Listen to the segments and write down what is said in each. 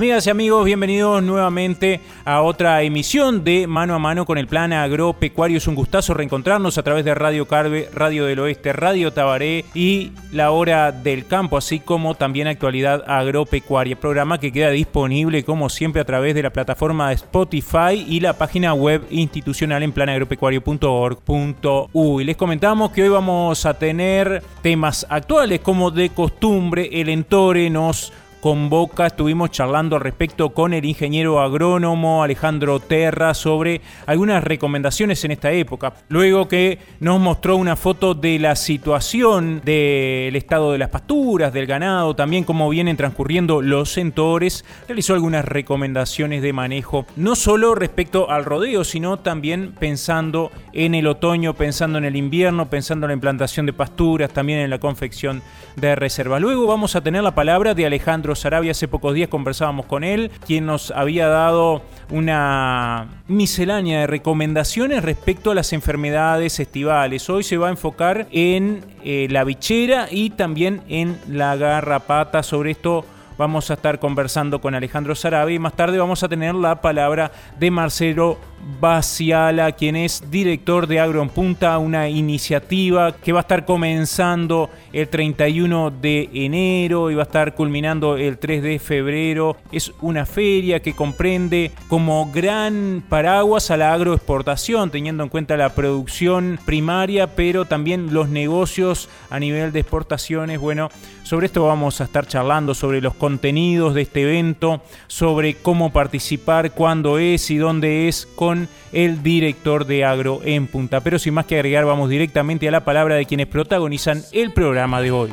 Amigas y amigos, bienvenidos nuevamente a otra emisión de Mano a Mano con el Plan Agropecuario. Es un gustazo reencontrarnos a través de Radio Carve, Radio del Oeste, Radio Tabaré y La Hora del Campo, así como también Actualidad Agropecuaria, programa que queda disponible como siempre a través de la plataforma de Spotify y la página web institucional en planagropecuario.org.uy. Les comentamos que hoy vamos a tener temas actuales como de costumbre, el Entore nos convoca. Estuvimos charlando al respecto con el ingeniero agrónomo Alejandro Terra sobre algunas recomendaciones en esta época. Luego que nos mostró una foto de la situación del estado de las pasturas, del ganado, también cómo vienen transcurriendo los centores, realizó algunas recomendaciones de manejo, no solo respecto al rodeo, sino también pensando en el otoño, pensando en el invierno, pensando en la implantación de pasturas, también en la confección de reservas. Luego vamos a tener la palabra de Alejandro Sarabia. Hace pocos días conversábamos con él, quien nos había dado una miscelánea de recomendaciones respecto a las enfermedades estivales. Hoy se va a enfocar en eh, la bichera y también en la garrapata. Sobre esto vamos a estar conversando con Alejandro Sarabia y más tarde vamos a tener la palabra de Marcelo Baciala, quien es director de Agro en Punta, una iniciativa que va a estar comenzando el 31 de enero y va a estar culminando el 3 de febrero. Es una feria que comprende como gran paraguas a la agroexportación, teniendo en cuenta la producción primaria, pero también los negocios a nivel de exportaciones. Bueno, sobre esto vamos a estar charlando, sobre los contenidos de este evento, sobre cómo participar, cuándo es y dónde es, con el director de Agro en Punta. Pero sin más que agregar, vamos directamente a la palabra de quienes protagonizan el programa de hoy.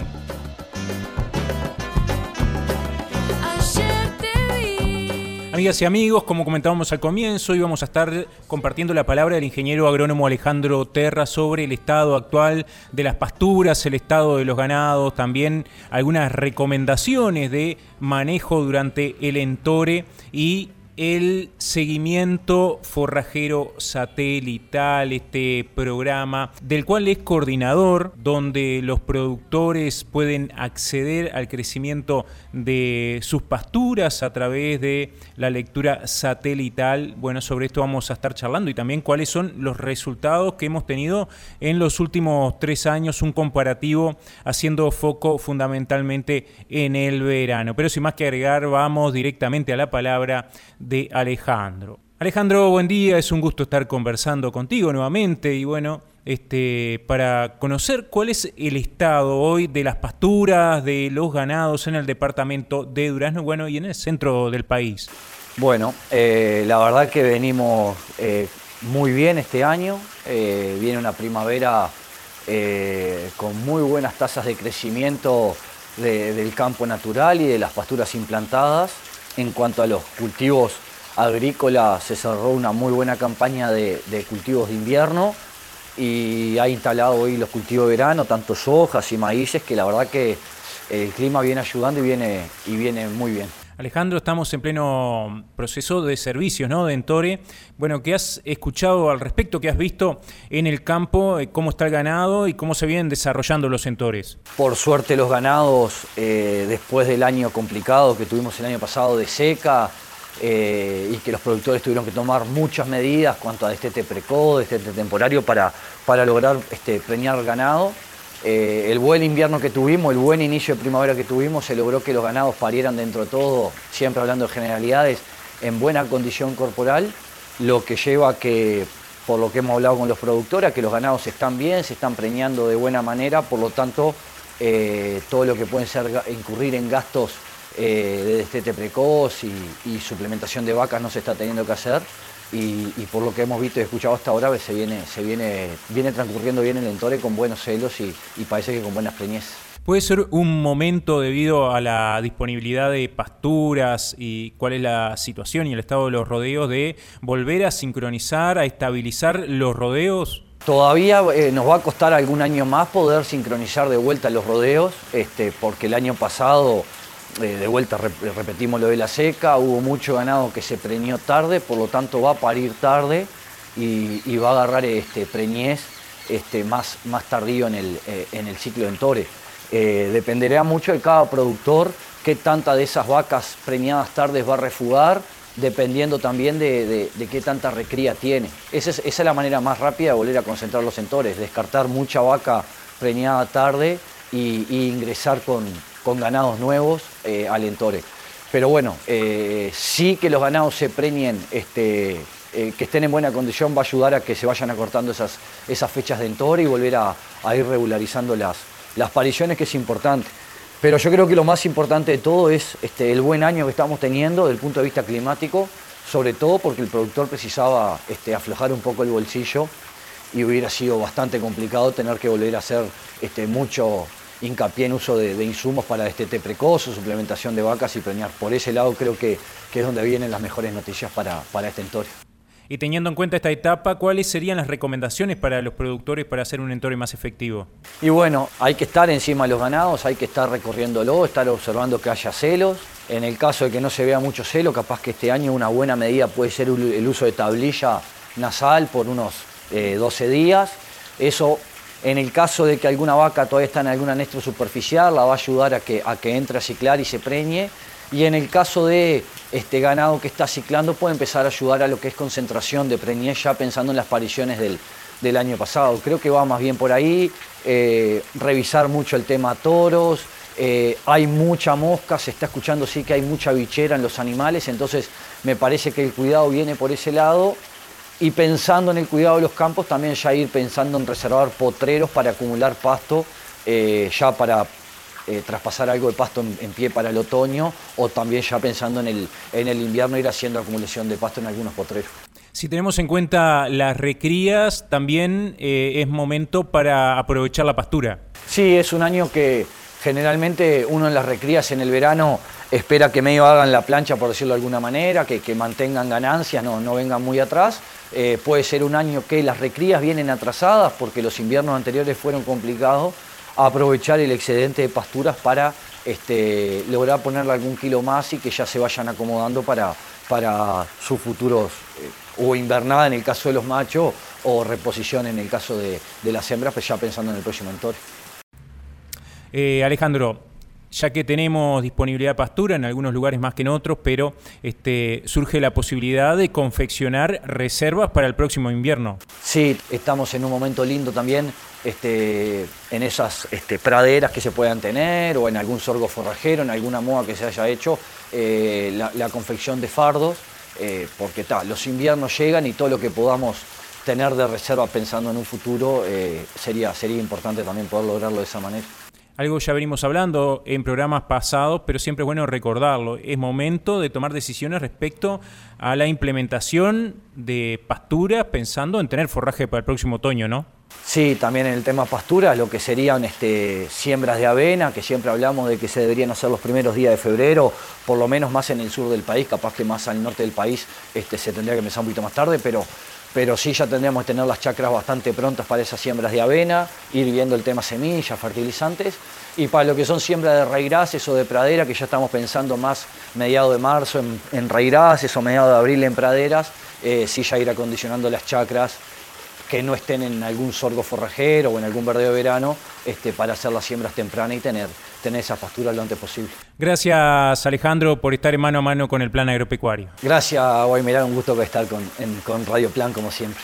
Amigas y amigos, como comentábamos al comienzo, hoy vamos a estar compartiendo la palabra del ingeniero agrónomo Alejandro Terra sobre el estado actual de las pasturas, el estado de los ganados, también algunas recomendaciones de manejo durante el entore y el seguimiento forrajero satelital, este programa del cual es coordinador, donde los productores pueden acceder al crecimiento de sus pasturas a través de la lectura satelital. Bueno, sobre esto vamos a estar charlando y también cuáles son los resultados que hemos tenido en los últimos tres años, un comparativo haciendo foco fundamentalmente en el verano. Pero sin más que agregar, vamos directamente a la palabra de Alejandro. Alejandro, buen día, es un gusto estar conversando contigo nuevamente y bueno, este, para conocer cuál es el estado hoy de las pasturas, de los ganados en el departamento de Durazno, bueno, y en el centro del país. Bueno, eh, la verdad que venimos eh, muy bien este año, eh, viene una primavera con muy buenas tasas de crecimiento del campo natural y de las pasturas implantadas. En cuanto a los cultivos agrícola se cerró una muy buena campaña de, cultivos de invierno y ha instalado hoy los cultivos de verano, tanto sojas y maíces, que la verdad que el clima viene ayudando y viene, y viene muy bien. Alejandro, estamos en pleno proceso de servicios, ¿no? De Entore. Bueno, ¿qué has escuchado al respecto? ¿Qué has visto en el campo? Eh, ¿Cómo está el ganado y cómo se vienen desarrollando los entores? Por suerte los ganados, eh, después del año complicado que tuvimos el año pasado de seca, eh, y que los productores tuvieron que tomar muchas medidas cuanto a destete precoz, destete temporario para, para lograr este, preñar ganado. Eh, el buen invierno que tuvimos, el buen inicio de primavera que tuvimos, se logró que los ganados parieran dentro de todo, siempre hablando de generalidades, en buena condición corporal, lo que lleva a que, por lo que hemos hablado con los productores, a que los ganados están bien, se están preñando de buena manera, por lo tanto, eh, todo lo que pueden ser incurrir en gastos eh, de destete precoz y, suplementación de vacas no se está teniendo que hacer. Y, por lo que hemos visto y escuchado hasta ahora, se viene, se viene, viene transcurriendo bien el entore con buenos celos y, parece que con buenas preñez. ¿Puede ser un momento debido a la disponibilidad de pasturas y cuál es la situación y el estado de los rodeos de volver a sincronizar, a estabilizar los rodeos? Todavía eh, nos va a costar algún año más poder sincronizar de vuelta los rodeos, este, porque el año pasado, eh, de vuelta repetimos lo de la seca, hubo mucho ganado que se preñó tarde, por lo tanto va a parir tarde y, va a agarrar este, preñez este, más, más tardío en el, eh, en el ciclo de entore. Eh, dependerá mucho de cada productor qué tanta de esas vacas premiadas tardes va a refugar, dependiendo también de, qué tanta recría tiene. Esa es, la manera más rápida de volver a concentrar los entores, descartar mucha vaca preñada tarde y, ingresar con, ganados nuevos eh, al entore. Pero bueno, eh, sí que los ganados se preñen, este, que estén en buena condición, va a ayudar a que se vayan acortando esas, esas fechas de entore y volver a, a ir regularizando las, las pariciones que es importante. Pero yo creo que lo más importante de todo es este, el buen año que estamos teniendo desde el punto de vista climático, sobre todo porque el productor precisaba este, aflojar un poco el bolsillo y hubiera sido bastante complicado tener que volver a hacer este, mucho hincapié en uso de, insumos para este té precoz, suplementación de vacas y preñar. Por ese lado creo que, es donde vienen las mejores noticias para, para este entorno. Y teniendo en cuenta esta etapa, ¿cuáles serían las recomendaciones para los productores para hacer un entorno más efectivo? Y bueno, hay que estar encima de los ganados, hay que estar recorriéndolo, estar observando que haya celos. En el caso de que no se vea mucho celo, capaz que este año una buena medida puede ser el uso de tablilla nasal por unos 12 eh, días. Eso, en el caso de que alguna vaca todavía está en alguna anestro superficial, la va a ayudar a que, entre a ciclar y se preñe y en el caso de este ganado que está ciclando puede empezar a ayudar a lo que es concentración de preñez ya pensando en las apariciones del, año pasado. Creo que va más bien por ahí, eh, revisar mucho el tema toros, eh, hay mucha mosca, se está escuchando sí que hay mucha bichera en los animales, entonces me parece que el cuidado viene por ese lado y pensando en el cuidado de los campos también ya ir pensando en reservar potreros para acumular pasto eh, ya para eh, traspasar algo de pasto en, pie para el otoño o también ya pensando en el, en el invierno ir haciendo acumulación de pasto en algunos potreros. Si tenemos en cuenta las recrías, también eh, es momento para aprovechar la pastura. Sí, es un año que generalmente uno en las recrías en el verano espera que medio hagan la plancha, por decirlo de alguna manera, que, que mantengan ganancias, no, no vengan muy atrás. Eh, puede ser un año que las recrías vienen atrasadas porque los inviernos anteriores fueron complicados aprovechar el excedente de pasturas para este, lograr ponerle algún kilo más y que ya se vayan acomodando para, para sus futuros, eh, o invernada en el caso de los machos, o reposición en el caso de, las hembras, pues ya pensando en el próximo entorno. Eh, Alejandro, ya que tenemos disponibilidad de pastura en algunos lugares más que en otros, pero este, surge la posibilidad de confeccionar reservas para el próximo invierno. Sí, estamos en un momento lindo también este, en esas este, praderas que se puedan tener o en algún sorgo forrajero, en alguna moda que se haya hecho, eh, la, confección de fardos, eh, porque los inviernos llegan y todo lo que podamos tener de reserva pensando en un futuro eh, sería, sería importante también poder lograrlo de esa manera. Algo ya venimos hablando en programas pasados, pero siempre es bueno recordarlo. Es momento de tomar decisiones respecto a la implementación de pasturas pensando en tener forraje para el próximo otoño, ¿no? Sí, también en el tema pastura, lo que serían este, siembras de avena, que siempre hablamos de que se deberían hacer los primeros días de febrero, por lo menos más en el sur del país, capaz que más al norte del país este, se tendría que empezar un poquito más tarde, pero pero sí ya tendríamos que tener las chacras bastante prontas para esas siembras de avena, ir viendo el tema semillas, fertilizantes, y para lo que son siembras de raíces o de pradera, que ya estamos pensando más mediado de marzo en, en o mediado de abril en praderas, eh, sí ya ir acondicionando las chacras que no estén en algún sorgo forrajero o en algún verdeo de verano este, para hacer las siembras tempranas y tener, tener esa pastura lo antes posible. Gracias Alejandro por estar en mano a mano con el plan agropecuario. Gracias Guaymirá, un gusto estar con, con Radio Plan como siempre.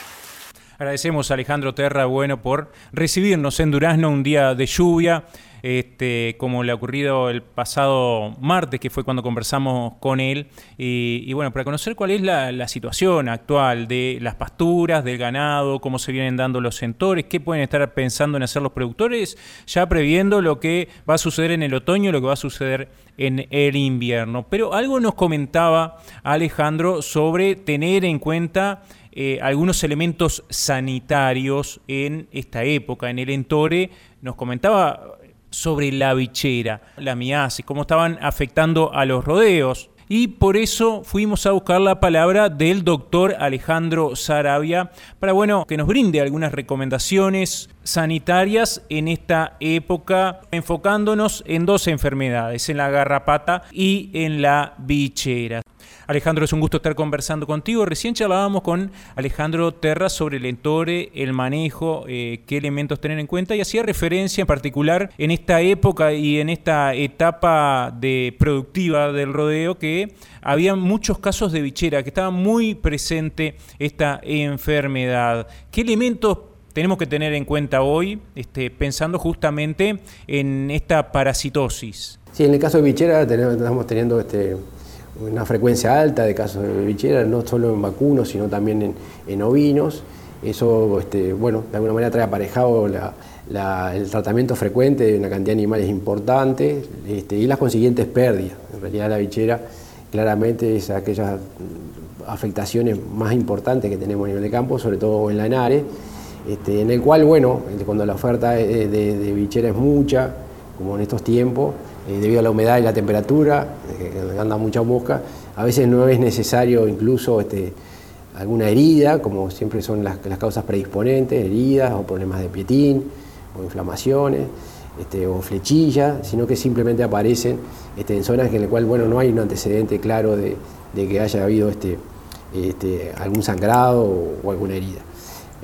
Agradecemos a Alejandro Terra Bueno por recibirnos en Durazno un día de lluvia este, como le ha ocurrido el pasado martes, que fue cuando conversamos con él. Y, bueno, para conocer cuál es la, situación actual de las pasturas, del ganado, cómo se vienen dando los sectores, qué pueden estar pensando en hacer los productores, ya previendo lo que va a suceder en el otoño, lo que va a suceder en el invierno. Pero algo nos comentaba Alejandro sobre tener en cuenta eh, algunos elementos sanitarios en esta época, en el Entore. Nos comentaba sobre la bichera, la miasis, cómo estaban afectando a los rodeos. Y por eso fuimos a buscar la palabra del doctor Alejandro Sarabia para bueno, que nos brinde algunas recomendaciones sanitarias en esta época, enfocándonos en dos enfermedades, en la garrapata y en la bichera. Alejandro, es un gusto estar conversando contigo. Recién charlábamos con Alejandro Terra sobre el entore, el manejo, eh, qué elementos tener en cuenta y hacía referencia en particular en esta época y en esta etapa de productiva del rodeo que había muchos casos de bichera, que estaba muy presente esta enfermedad. ¿Qué elementos tenemos que tener en cuenta hoy, este, pensando justamente en esta parasitosis? Sí, en el caso de bichera estamos teniendo este, una frecuencia alta de casos de bichera, no solo en vacunos, sino también en, ovinos. Eso, este, bueno, de alguna manera trae aparejado el tratamiento frecuente de una cantidad de animales importante este, y las consiguientes pérdidas. En realidad la bichera claramente es aquellas afectaciones más importantes que tenemos a nivel de campo, sobre todo en la ENARE, este, en el cual, bueno, cuando la oferta de, de bichera es mucha, como en estos tiempos, eh, debido a la humedad y la temperatura, eh, anda mucha mosca, a veces no es necesario incluso este, alguna herida, como siempre son las, causas predisponentes, heridas o problemas de pietín o inflamaciones. Este, o flechillas, sino que simplemente aparecen en zonas en las cuales bueno, no hay un antecedente claro de, que haya habido algún sangrado o, alguna herida.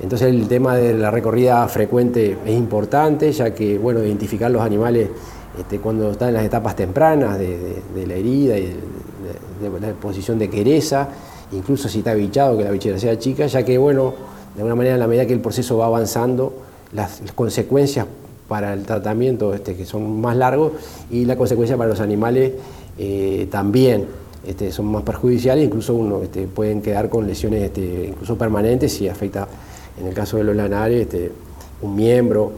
Entonces el tema de la recorrida frecuente es importante, ya que bueno, identificar los animales este, cuando están en las etapas tempranas de, la herida y de, la posición de quereza, incluso si está bichado, que la bichera sea chica, ya que, bueno, de alguna manera, en la medida que el proceso va avanzando, las, consecuencias para el tratamiento, este, que son más largos, y la consecuencia para los animales eh, también este, son más perjudiciales, incluso uno pueden quedar con lesiones incluso permanentes si afecta, en el caso de los lanares, este, un miembro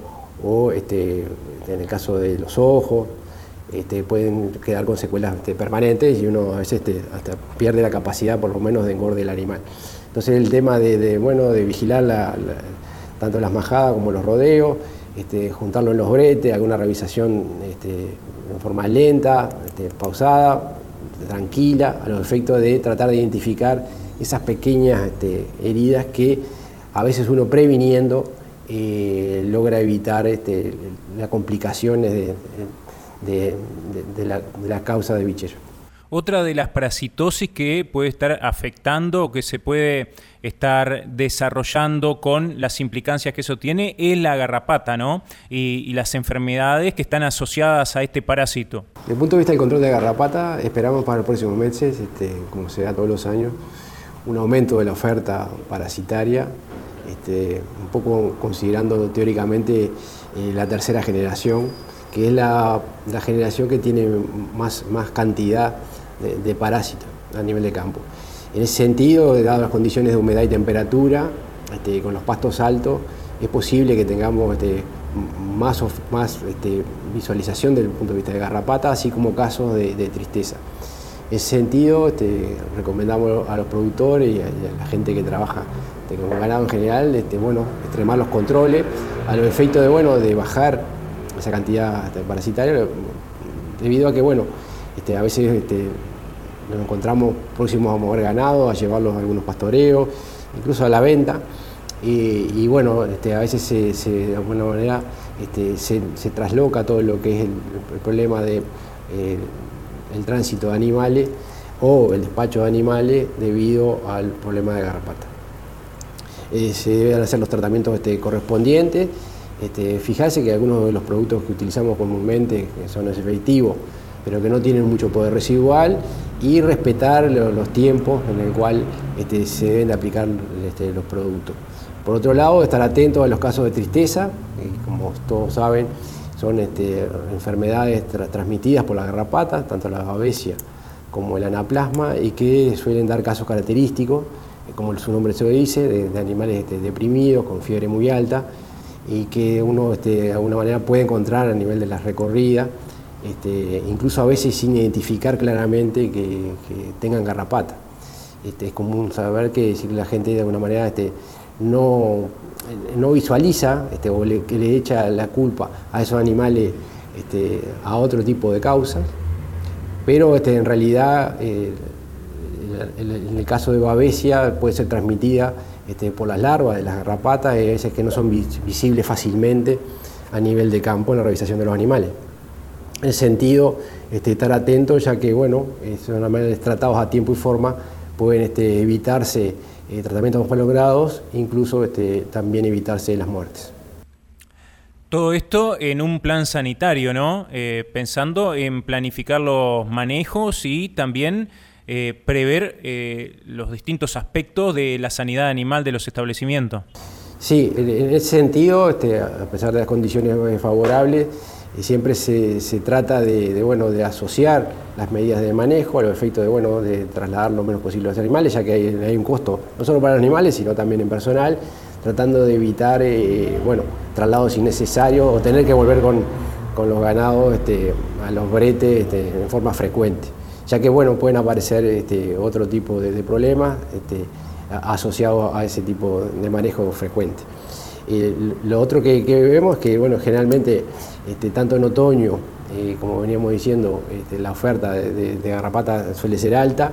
o este, en el caso de los ojos, este, pueden quedar con secuelas permanentes y uno a veces hasta pierde la capacidad por lo menos de engorde el animal. Entonces el tema de, bueno, de vigilar tanto las majadas como los rodeos, juntarlo en los bretes, alguna revisación en forma lenta, pausada, tranquila, a los efectos de tratar de identificar esas pequeñas heridas que a veces uno previniendo eh, logra evitar este, las complicaciones de, la, causa de bichero. Otra de las parasitosis que puede estar afectando o que se puede estar desarrollando con las implicancias que eso tiene es la garrapata, ¿no? Y, las enfermedades que están asociadas a este parásito. Desde el punto de vista del control de garrapata, esperamos para los próximos meses, este, como se da todos los años, un aumento de la oferta parasitaria este, un poco considerando teóricamente eh, la tercera generación, que es la, generación que tiene más, más cantidad de, parásitos a nivel de campo. En ese sentido, dadas las condiciones de humedad y temperatura, este, con los pastos altos, es posible que tengamos este, más, más visualización desde el punto de vista de garrapata, así como casos de, tristeza. Ese sentido, recomendamos a los productores y a la gente que trabaja este, como ganado en general, este, bueno, extremar los controles, a los efectos de, bueno, de bajar esa cantidad este, parasitaria, debido a que, bueno, este, a veces este, nos encontramos próximos a mover ganado, a llevarlos a algunos pastoreos, incluso a la venta, y, bueno, este, a veces se, de alguna manera este, se, trasloca todo lo que es el, problema de eh, el tránsito de animales o el despacho de animales debido al problema de garrapata. Eh, se deben hacer los tratamientos este, correspondientes. Este, fijarse que algunos de los productos que utilizamos comúnmente son efectivos, pero que no tienen mucho poder residual, y respetar los tiempos en el cual este, se deben aplicar este, los productos. Por otro lado, estar atentos a los casos de tristeza, que como todos saben, son enfermedades transmitidas por la garrapata, tanto la babesia como el anaplasma, y que suelen dar casos característicos como su nombre se lo dice, de, animales este, deprimidos, con fiebre muy alta, y que uno este, de alguna manera puede encontrar a nivel de las recorridas, este, incluso a veces sin identificar claramente que, tengan garrapata. es común saber que si la gente de alguna manera no, no visualiza o le, que le echa la culpa a esos animales este, a otro tipo de causas, pero este, en realidad eh, en el caso de Babesia puede ser transmitida este, por las larvas de las garrapatas, y a veces que no son visibles fácilmente a nivel de campo en la revisación de los animales. En ese sentido, este, estar atentos, ya que bueno, son animales tratados a tiempo y forma, pueden este, evitarse eh, tratamientos más logrados, incluso este, también evitarse las muertes. Todo esto en un plan sanitario, ¿no? Eh, pensando en planificar los manejos y también eh, prever los distintos aspectos de la sanidad animal de los establecimientos. Sí, en ese sentido, este, a pesar de las condiciones favorables, siempre se, trata de, bueno, de asociar las medidas de manejo a los efectos de, bueno, de trasladar lo menos posible a los animales, ya que hay, un costo no solo para los animales, sino también en personal, tratando de evitar eh, bueno, traslados innecesarios o tener que volver con, los ganados este, a los bretes este, en forma frecuente, ya que bueno, pueden aparecer este, otro tipo de, problemas asociados a ese tipo de manejo frecuente. lo otro que, vemos es que bueno, generalmente tanto en otoño, eh, como veníamos diciendo, la oferta de, de garrapata suele ser alta,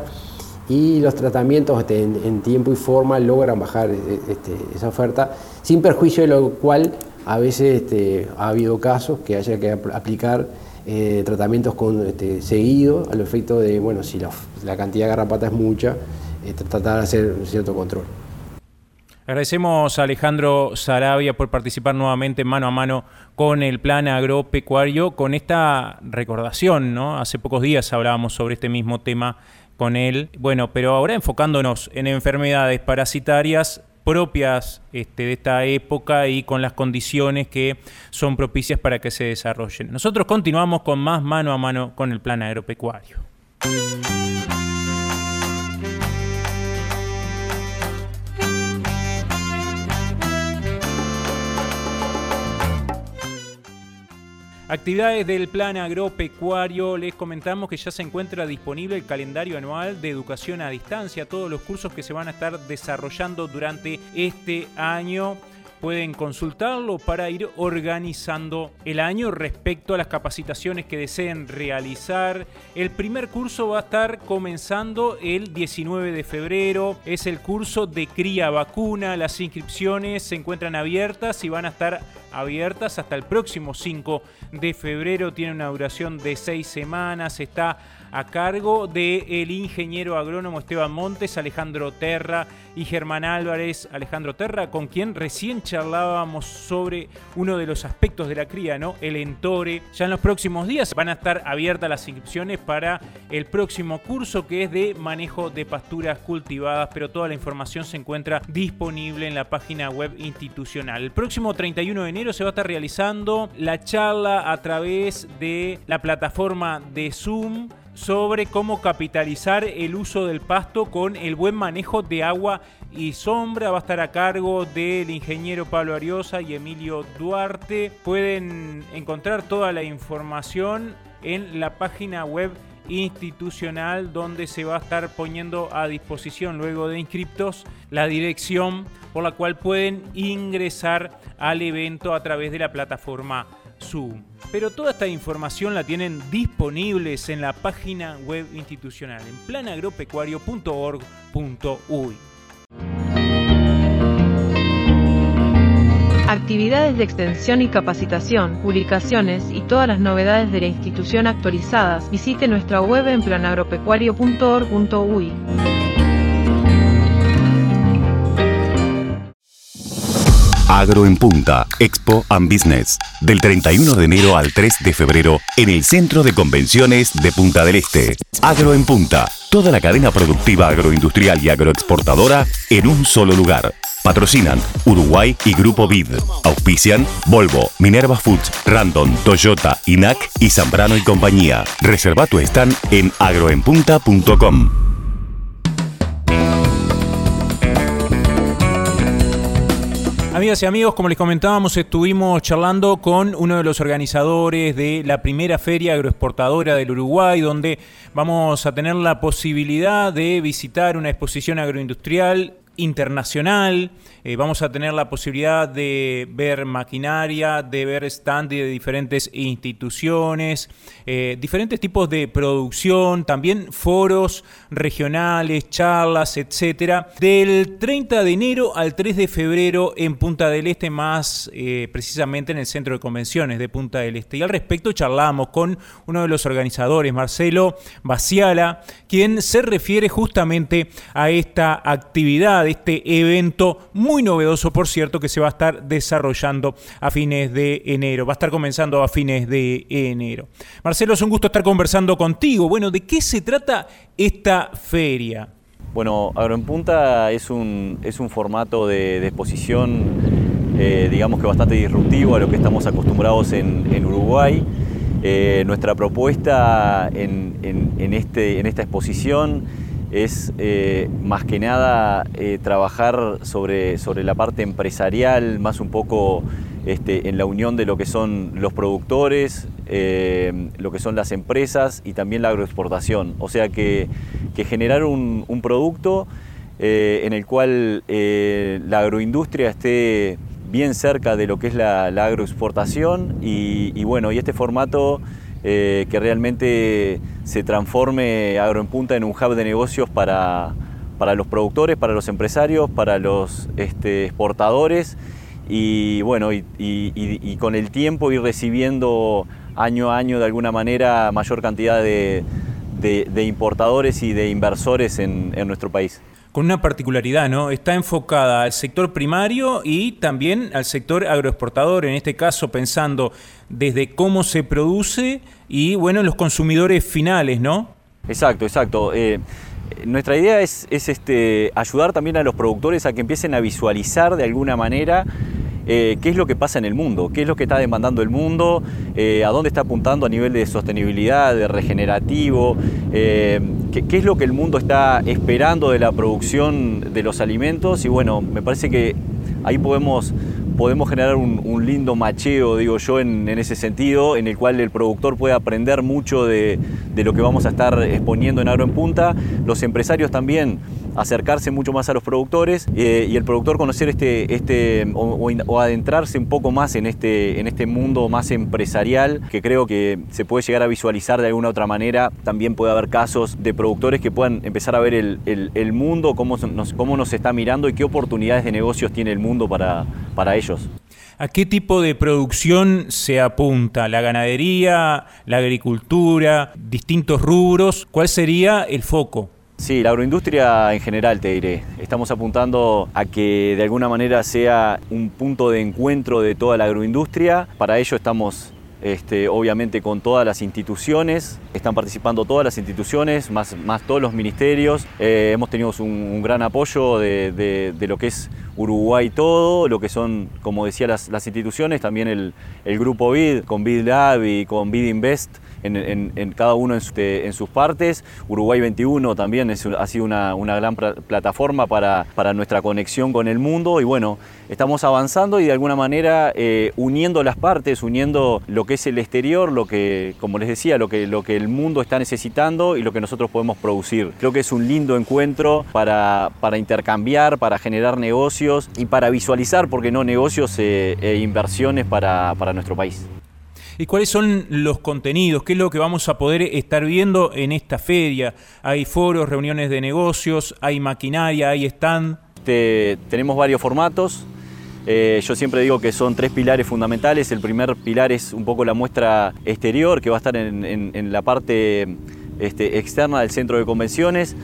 y los tratamientos este, en, tiempo y forma logran bajar eh, este, esa oferta, sin perjuicio de lo cual a veces este, ha habido casos que haya que aplicar eh, tratamientos con, este, seguidos al efecto de, bueno, si la, cantidad de garrapata es mucha, tratar de hacer un cierto control. Agradecemos a Alejandro Sarabia por participar nuevamente mano a mano con el plan agropecuario, con esta recordación, ¿no? Hace pocos días hablábamos sobre este mismo tema con él. Bueno, pero ahora enfocándonos en enfermedades parasitarias propias este, de esta época y con las condiciones que son propicias para que se desarrollen. Nosotros continuamos con más mano a mano con el plan agropecuario. Actividades del plan agropecuario, les comentamos que ya se encuentra disponible el calendario anual de educación a distancia, todos los cursos que se van a estar desarrollando durante este año pueden consultarlo para ir organizando el año respecto a las capacitaciones que deseen realizar. El primer curso va a estar comenzando el 19 de febrero. Es el curso de cría vacuna. Las inscripciones se encuentran abiertas y van a estar abiertas hasta el próximo 5 de febrero. Tiene una duración de seis semanas. Está a cargo del ingeniero agrónomo Esteban Montes, Alejandro Terra y Germán Álvarez. Alejandro Terra, con quien recién charlábamos sobre uno de los aspectos de la cría, ¿no? El entore. Ya en los próximos días van a estar abiertas las inscripciones para el próximo curso que es de manejo de pasturas cultivadas, pero toda la información se encuentra disponible en la página web institucional. El próximo 31 de enero se va a estar realizando la charla a través de la plataforma de Zoom sobre cómo capitalizar el uso del pasto con el buen manejo de agua y sombra. Va a estar a cargo del ingeniero Pablo Ariosa y Emilio Duarte. Pueden encontrar toda la información en la página web institucional donde se va a estar poniendo a disposición luego de inscriptos la dirección por la cual pueden ingresar al evento a través de la plataforma Zoom. Pero toda esta información la tienen disponibles en la página web institucional en planagropecuario.org.uy. Actividades de extensión y capacitación, publicaciones y todas las novedades de la institución actualizadas, visite nuestra web en planagropecuario.org.uy. Agro en Punta, Expo and Business, del 31 de enero al 3 de febrero en el Centro de Convenciones de Punta del Este. Agro en Punta, toda la cadena productiva agroindustrial y agroexportadora en un solo lugar. Patrocinan Uruguay y Grupo Vid. Auspician Volvo, Minerva Foods, Random, Toyota, INAC y Zambrano y compañía. Reserva tu stand en agroenpunta.com. Amigas y amigos, como les comentábamos, estuvimos charlando con uno de los organizadores de la primera feria agroexportadora del Uruguay, donde vamos a tener la posibilidad de visitar una exposición agroindustrial internacional. Eh, vamos a tener la posibilidad de ver maquinaria, de ver stand de diferentes instituciones, eh, diferentes tipos de producción, también foros regionales, charlas, etcétera. Del 30 de enero al 3 de febrero en Punta del Este, más eh, precisamente en el centro de convenciones de Punta del Este. Y al respecto charlamos con uno de los organizadores, Marcelo Baciala, quien se refiere justamente a esta actividad, este evento muy novedoso, por cierto, que se va a estar desarrollando a fines de enero. Va a estar comenzando a fines de enero. Marcelo, es un gusto estar conversando contigo. Bueno, ¿de qué se trata esta feria? Bueno, Agro en Punta es un, es un formato de, exposición, eh, digamos que bastante disruptivo a lo que estamos acostumbrados en, Uruguay. Eh, nuestra propuesta en, este, en esta exposición es eh, más que nada eh, trabajar sobre, sobre la parte empresarial, más un poco este, en la unión de lo que son los productores, eh, lo que son las empresas y también la agroexportación. O sea que, generar un, producto en el cual la agroindustria esté bien cerca de lo que es la, agroexportación y, bueno, y este formato eh, que realmente se transforme Agro en un hub de negocios para, los productores, para los empresarios, para los este, exportadores. Y bueno, y, con el tiempo ir recibiendo año a año de alguna manera mayor cantidad de, importadores y de inversores en nuestro país con una particularidad, ¿no? Está enfocada al sector primario y también al sector agroexportador, en este caso pensando desde cómo se produce y, bueno, los consumidores finales, ¿no? Exacto, exacto. Eh, nuestra idea es, este, ayudar también a los productores a que empiecen a visualizar de alguna manera eh, qué es lo que pasa en el mundo, qué es lo que está demandando el mundo, eh, a dónde está apuntando a nivel de sostenibilidad, de regenerativo, qué, qué, es lo que el mundo está esperando de la producción de los alimentos y bueno, me parece que ahí podemos podemos generar un, lindo macheo, digo yo, en, ese sentido, en el cual el productor puede aprender mucho de, lo que vamos a estar exponiendo en Agro en Punta, los empresarios también acercarse mucho más a los productores eh, y el productor conocer este, este o, adentrarse un poco más en este, en este mundo más empresarial que creo que se puede llegar a visualizar de alguna otra manera. También puede haber casos de productores que puedan empezar a ver el, mundo, cómo nos, cómo nos está mirando y qué oportunidades de negocios tiene el mundo para, para ellos. ¿A qué tipo de producción se apunta? ¿La ganadería, la agricultura, distintos rubros? ¿Cuál sería el foco? Sí, la agroindustria en general te diré. Estamos apuntando a que de alguna manera sea un punto de encuentro de toda la agroindustria. Para ello estamos este, obviamente con todas las instituciones, están participando todas las instituciones, más, más todos los ministerios. Eh, hemos tenido un, gran apoyo de, lo que es Uruguay todo, lo que son, como decía, las, instituciones, también el, el, grupo BID, con BID Lab y con BID Invest en, cada uno en, sus partes. Uruguay 21 también ha sido una, gran plataforma para, nuestra conexión con el mundo y bueno, estamos avanzando y de alguna manera eh, uniendo las partes, uniendo lo que es el exterior, lo que, como les decía, lo que, el mundo está necesitando y lo que nosotros podemos producir. Creo que es un lindo encuentro para, intercambiar, para generar negocios y para visualizar, porque no, negocios eh, e inversiones para nuestro país y cuáles son los contenidos, qué es lo que vamos a poder estar viendo en esta feria. Hay foros, reuniones de negocios, hay maquinaria, hay stand. tenemos varios formatos. Eh, yo siempre digo que son tres pilares fundamentales. El primer pilar es un poco la muestra exterior, que va a estar en, la parte este, externa del centro de convenciones.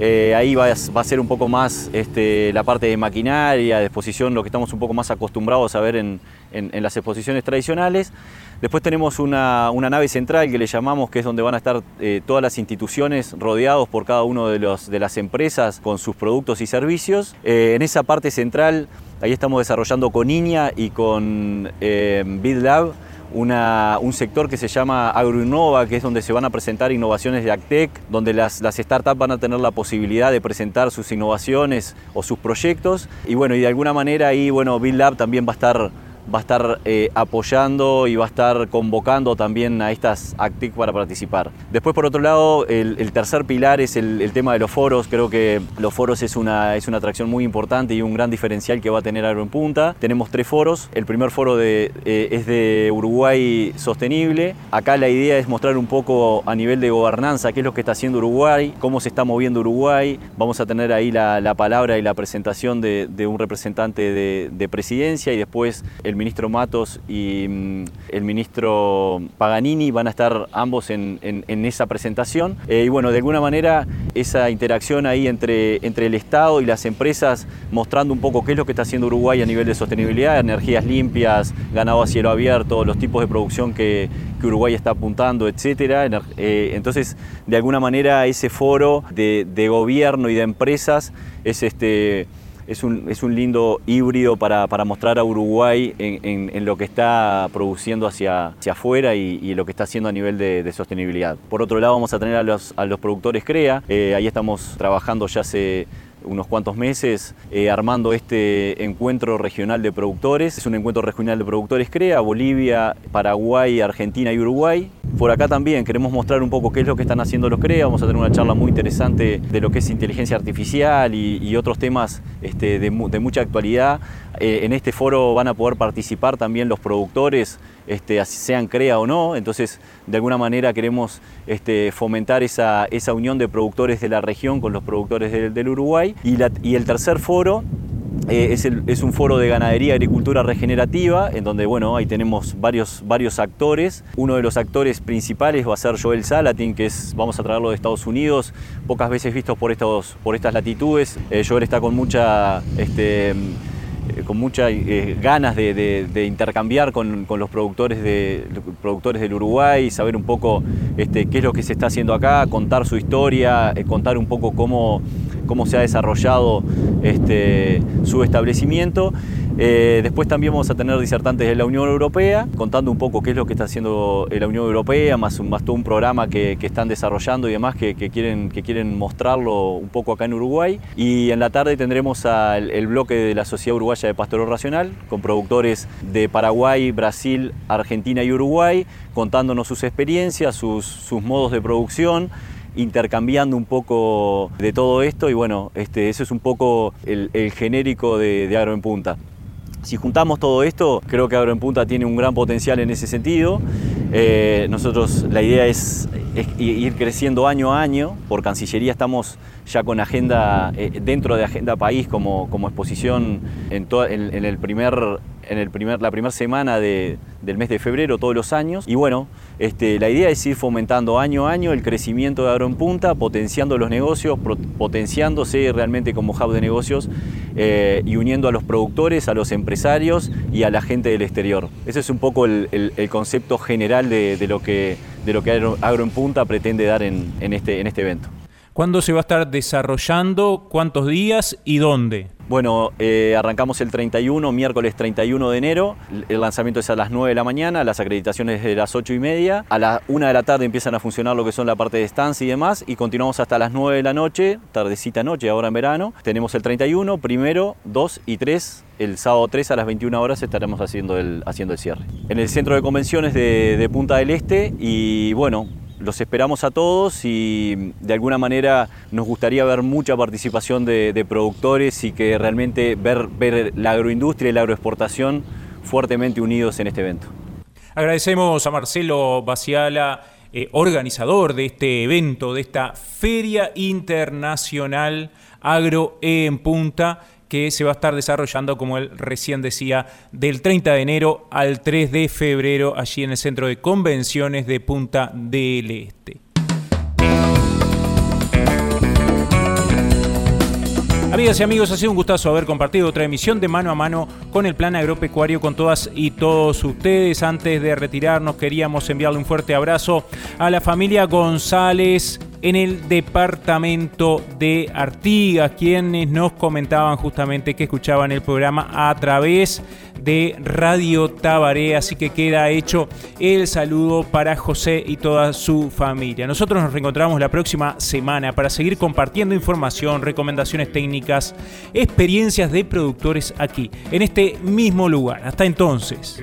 Eh, ahí va a, ser un poco más este, la parte de maquinaria, de exposición, lo que estamos un poco más acostumbrados a ver en las exposiciones tradicionales. Después tenemos una, nave central que le llamamos, que es donde van a estar eh, todas las instituciones rodeados por cada uno de, las empresas con sus productos y servicios. Eh, en esa parte central, ahí estamos desarrollando con INIA y con eh, BidLab un sector que se llama AgroInnova, que es donde se van a presentar innovaciones de AgTech, donde las, las, startups van a tener la posibilidad de presentar sus innovaciones o sus proyectos. Y bueno, y de alguna manera ahí, bueno, BidLab también va a estar va a estar eh, apoyando y va a estar convocando también a estas ACTIC para participar. Después, por otro lado, el, tercer pilar es el, tema de los foros. Creo que los foros es una, es una atracción muy importante y un gran diferencial que va a tener Agro en Punta. Tenemos tres foros. El primer foro de, eh, es de Uruguay Sostenible. Acá la idea es mostrar un poco a nivel de gobernanza qué es lo que está haciendo Uruguay, cómo se está moviendo Uruguay. Vamos a tener ahí la, palabra y la presentación de, un representante de, presidencia y después el ministro Matos y mm, el ministro Paganini van a estar ambos en, esa presentación. Eh, y bueno, de alguna manera esa interacción ahí entre, entre el Estado y las empresas mostrando un poco qué es lo que está haciendo Uruguay a nivel de sostenibilidad, energías limpias, ganado a cielo abierto, los tipos de producción que, Uruguay está apuntando, etcétera. Eh, entonces, de alguna manera, ese foro de, gobierno y de empresas es este. Es un, es un lindo híbrido para, mostrar a Uruguay en, lo que está produciendo hacia, hacia afuera y, lo que está haciendo a nivel de, sostenibilidad. Por otro lado, vamos a tener a los, a los productores CREA. Eh, ahí estamos trabajando ya hace unos cuantos meses eh, armando este encuentro regional de productores. Es un encuentro regional de productores CREA, Bolivia, Paraguay, Argentina y Uruguay. Por acá también queremos mostrar un poco qué es lo que están haciendo los CREA. Vamos a tener una charla muy interesante de lo que es inteligencia artificial y, otros temas este, de, mucha actualidad. Eh, en este foro van a poder participar también los productores este, sean CREA o no. Entonces, de alguna manera queremos este, fomentar esa, unión de productores de la región con los productores del Uruguay. Y, el tercer foro eh, es, un foro de ganadería y agricultura regenerativa, en donde bueno, ahí tenemos varios, actores. Uno de los actores principales va a ser Joel Salatin, que es, vamos a traerlo de Estados Unidos, pocas veces visto por, estos, por estas latitudes. Eh, Joel está con mucha... Este, con muchas eh, ganas de, intercambiar con, los productores, de, productores del Uruguay, saber un poco este, qué es lo que se está haciendo acá, contar su historia, eh, contar un poco cómo, cómo se ha desarrollado este, su establecimiento. Eh, después también vamos a tener disertantes de la Unión Europea, contando un poco qué es lo que está haciendo la Unión Europea, más, todo un programa que, están desarrollando y demás que, quieren, que quieren mostrarlo un poco acá en Uruguay. Y en la tarde tendremos el bloque de la Sociedad Uruguaya de Pastoreo Racional, con productores de Paraguay, Brasil, Argentina y Uruguay, contándonos sus experiencias, sus, modos de producción intercambiando un poco de todo esto y bueno, este, eso es un poco el, genérico de, de Agro en Punta. Si juntamos todo esto, creo que Agro en Punta tiene un gran potencial en ese sentido. Eh, nosotros la idea es, ir creciendo año a año. Por Cancillería estamos ya con agenda, eh, dentro de Agenda País como, exposición en, en, el primer, en el primer, la primera semana del mes de febrero todos los años. Y bueno, este, la idea es ir fomentando año a año el crecimiento de Agro en Punta, potenciando los negocios, potenciándose realmente como hub de negocios eh, y uniendo a los productores, a los empresarios y a la gente del exterior. Ese es un poco el, concepto general de, lo que, de lo que Agro, en Punta pretende dar en, este, en este evento. ¿Cuándo se va a estar desarrollando? ¿Cuántos días y dónde? Bueno, eh, arrancamos el 31, miércoles 31 de enero. El lanzamiento es a las 9 de la mañana, las acreditaciones de las 8 y media. A la 1 de la tarde empiezan a funcionar lo que son la parte de estancia y demás. Y continuamos hasta las 9 de la noche, tardecita noche, ahora en verano. Tenemos el 31, primero, 2 y 3 el sábado 3 a las 21 horas estaremos haciendo el, haciendo el cierre. En el centro de convenciones de, de Punta del Este y bueno, los esperamos a todos y de alguna manera nos gustaría ver mucha participación de, productores y que realmente ver, la agroindustria y la agroexportación fuertemente unidos en este evento. Agradecemos a Marcelo Baciala, eh, organizador de este evento, de esta Feria Internacional Agro en Punta que se va a estar desarrollando, como él recién decía, del 30 de enero al 3 de febrero allí en el Centro de Convenciones de Punta del Este. Amigas y amigos, ha sido un gustazo haber compartido otra emisión de mano a mano con el plan agropecuario con todas y todos ustedes. Antes de retirarnos queríamos enviarle un fuerte abrazo a la familia González en el departamento de Artigas, quienes nos comentaban justamente que escuchaban el programa a través de Radio Tabaré, así que queda hecho el saludo para José y toda su familia. Nosotros nos reencontramos la próxima semana para seguir compartiendo información, recomendaciones técnicas, experiencias de productores aquí, en este mismo lugar. Hasta entonces.